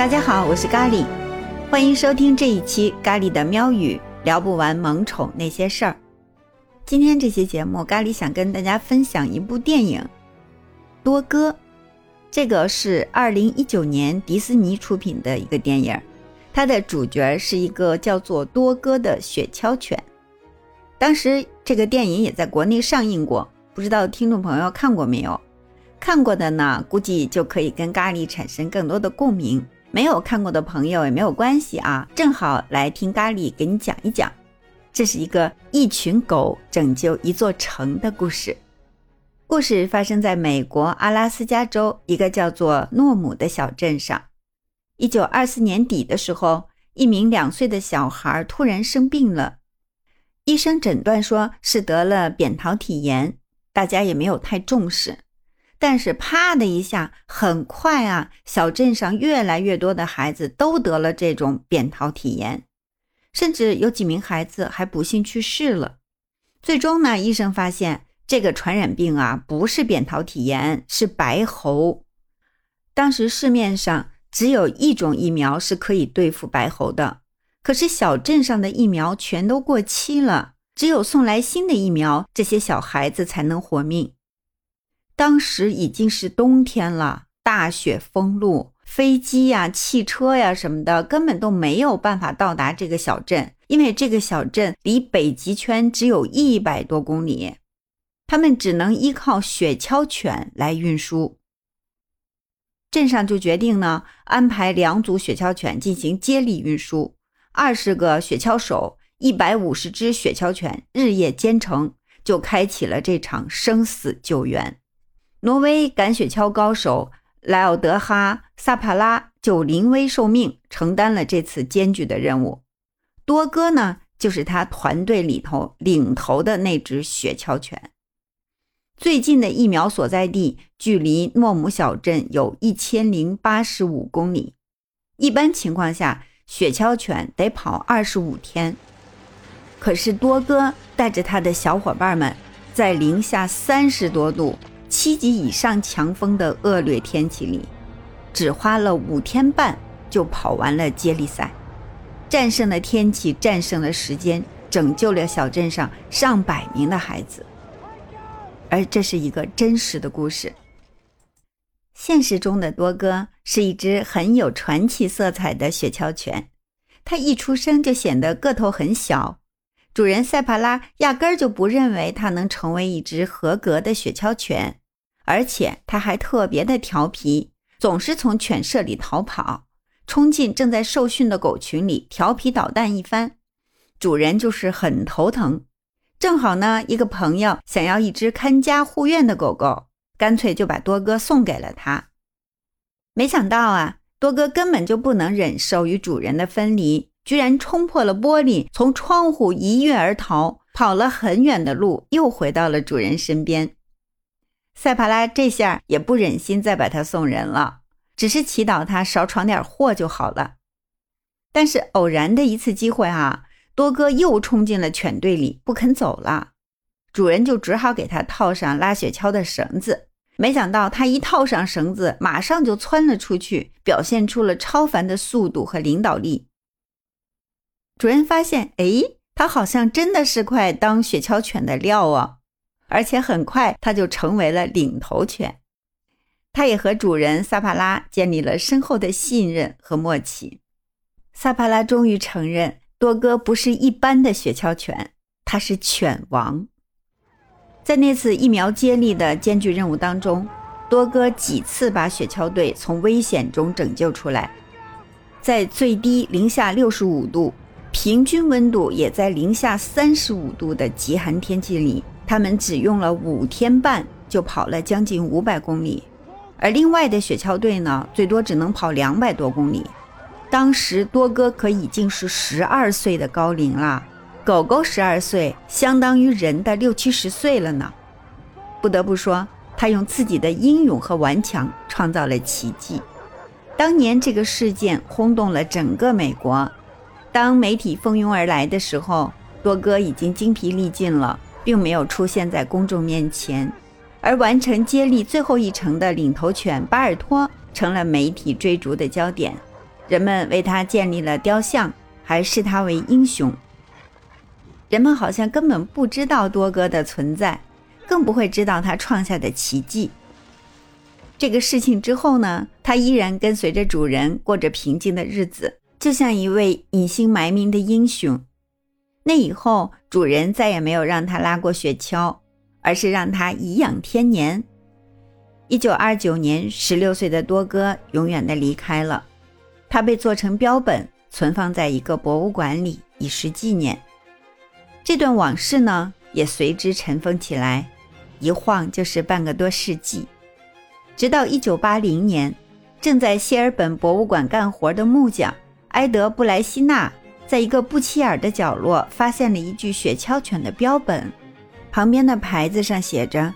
大家好，我是咖喱，欢迎收听这一期咖喱的喵语，聊不完萌宠那些事儿。今天这期节目，咖喱想跟大家分享一部电影《多哥》，这个是二零一九年迪士尼出品的一个电影，它的主角是一个叫做多哥的雪橇犬。当时这个电影也在国内上映过，不知道听众朋友看过没有？看过的呢，估计就可以跟咖喱产生更多的共鸣。没有看过的朋友也没有关系啊，正好来听咖喱给你讲一讲。这是一个一群狗拯救一座城的故事。故事发生在美国阿拉斯加州一个叫做诺姆的小镇上。一九二四年底的时候，一名两岁的小孩突然生病了，医生诊断说是得了扁桃体炎，大家也没有太重视。但是啪的一下，很快啊，小镇上越来越多的孩子都得了这种扁桃体炎，甚至有几名孩子还不幸去世了。最终呢，医生发现这个传染病啊，不是扁桃体炎，是白喉。当时市面上只有一种疫苗是可以对付白喉的，可是小镇上的疫苗全都过期了，只有送来新的疫苗，这些小孩子才能活命。当时已经是冬天了，大雪封路，飞机呀、汽车呀什么的根本都没有办法到达这个小镇，因为这个小镇离北极圈只有一百多公里，他们只能依靠雪橇犬来运输。镇上就决定呢，安排两组雪橇犬进行接力运输，二十个雪橇手，一百五十只雪橇犬日夜兼程，就开启了这场生死救援。挪威赶雪橇高手莱奥德哈·萨帕拉就临危受命，承担了这次艰巨的任务。多哥呢，就是他团队里头领头的那只雪橇犬。最近的疫苗所在地距离诺姆小镇有一千零八十五公里，一般情况下，雪橇犬得跑二十五天。可是多哥带着他的小伙伴们，在零下三十多度。七级以上强风的恶劣天气里，只花了五天半就跑完了接力赛，战胜了天气，战胜了时间，拯救了小镇上上百名的孩子。而这是一个真实的故事。现实中的多哥是一只很有传奇色彩的雪橇犬，它一出生就显得个头很小，主人塞帕拉压根儿就不认为它能成为一只合格的雪橇犬。而且他还特别的调皮，总是从犬舍里逃跑，冲进正在受训的狗群里，调皮捣蛋一番。主人就是很头疼。正好呢，一个朋友想要一只看家护院的狗狗，干脆就把多哥送给了他。没想到啊，多哥根本就不能忍受与主人的分离，居然冲破了玻璃，从窗户一跃而逃，跑了很远的路，又回到了主人身边。塞帕拉这下也不忍心再把他送人了，只是祈祷他少闯点祸就好了。但是偶然的一次机会啊，多哥又冲进了犬队里，不肯走了。主人就只好给他套上拉雪橇的绳子。没想到他一套上绳子，马上就窜了出去，表现出了超凡的速度和领导力。主人发现，哎，他好像真的是块当雪橇犬的料啊！而且很快，它就成为了领头犬。它也和主人萨帕拉建立了深厚的信任和默契。萨帕拉终于承认，多哥不是一般的雪橇犬，他是犬王。在那次疫苗接力的艰巨任务当中，多哥几次把雪橇队从危险中拯救出来。在最低零下六十五度、平均温度也在零下三十五度的极寒天气里。他们只用了五天半就跑了将近五百公里，而另外的雪橇队呢，最多只能跑两百多公里。当时多哥可已经是十二岁的高龄了，狗狗十二岁相当于人的六七十岁了呢。不得不说，他用自己的英勇和顽强创造了奇迹。当年这个事件轰动了整个美国，当媒体蜂拥而来的时候，多哥已经精疲力尽了。并没有出现在公众面前，而完成接力最后一程的领头犬巴尔托成了媒体追逐的焦点。人们为他建立了雕像，还视他为英雄。人们好像根本不知道多哥的存在，更不会知道他创下的奇迹。这个事情之后呢，他依然跟随着主人过着平静的日子，就像一位隐姓埋名的英雄。那以后，主人再也没有让他拉过雪橇，而是让他颐养天年。一九二九年，十六岁的多哥永远的离开了，他被做成标本，存放在一个博物馆里，以示纪念。这段往事呢，也随之尘封起来，一晃就是半个多世纪。直到一九八零年，正在谢尔本博物馆干活的木匠埃德布莱希纳，在一个不起眼的角落发现了一具雪橇犬的标本，旁边的牌子上写着：“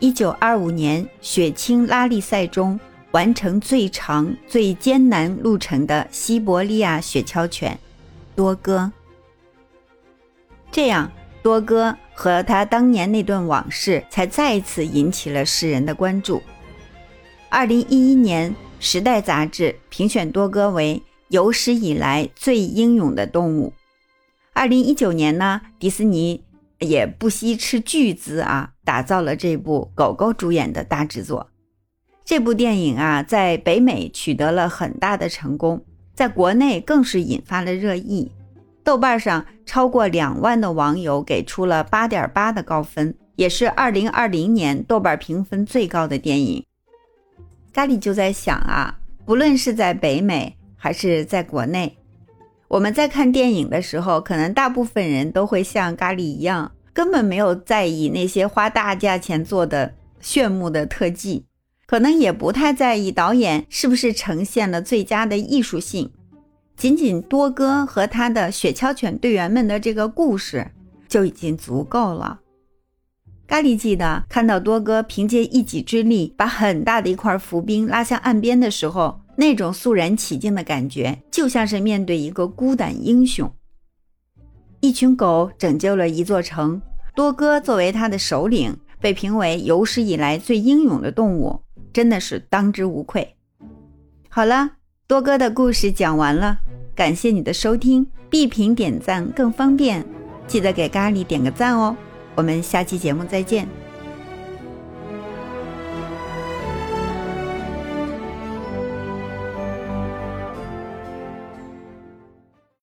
一九二五年雪橇拉力赛中完成最长、最艰难路程的西伯利亚雪橇犬，多哥。”这样，多哥和他当年那段往事才再次引起了世人的关注。二零一一年，《时代》杂志评选多哥为有史以来最英勇的动物。二零一九年呢，迪士尼也不惜斥巨资啊，打造了这部狗狗主演的大制作。这部电影啊，在北美取得了很大的成功，在国内更是引发了热议。豆瓣上超过两万的网友给出了八点八的高分，也是二零二零年豆瓣评分最高的电影。咖喱就在想啊，不论是在北美还是在国内，我们在看电影的时候，可能大部分人都会像咖喱一样，根本没有在意那些花大价钱做的炫目的特技，可能也不太在意导演是不是呈现了最佳的艺术性。仅仅多哥和他的雪橇犬队员们的这个故事就已经足够了。咖喱记得看到多哥凭借一己之力把很大的一块浮冰拉向岸边的时候，那种肃然起敬的感觉，就像是面对一个孤胆英雄。一群狗拯救了一座城，多哥作为他的首领，被评为有史以来最英勇的动物，真的是当之无愧。好了，多哥的故事讲完了。感谢你的收听，闭屏点赞更方便，记得给咖喱点个赞哦。我们下期节目再见。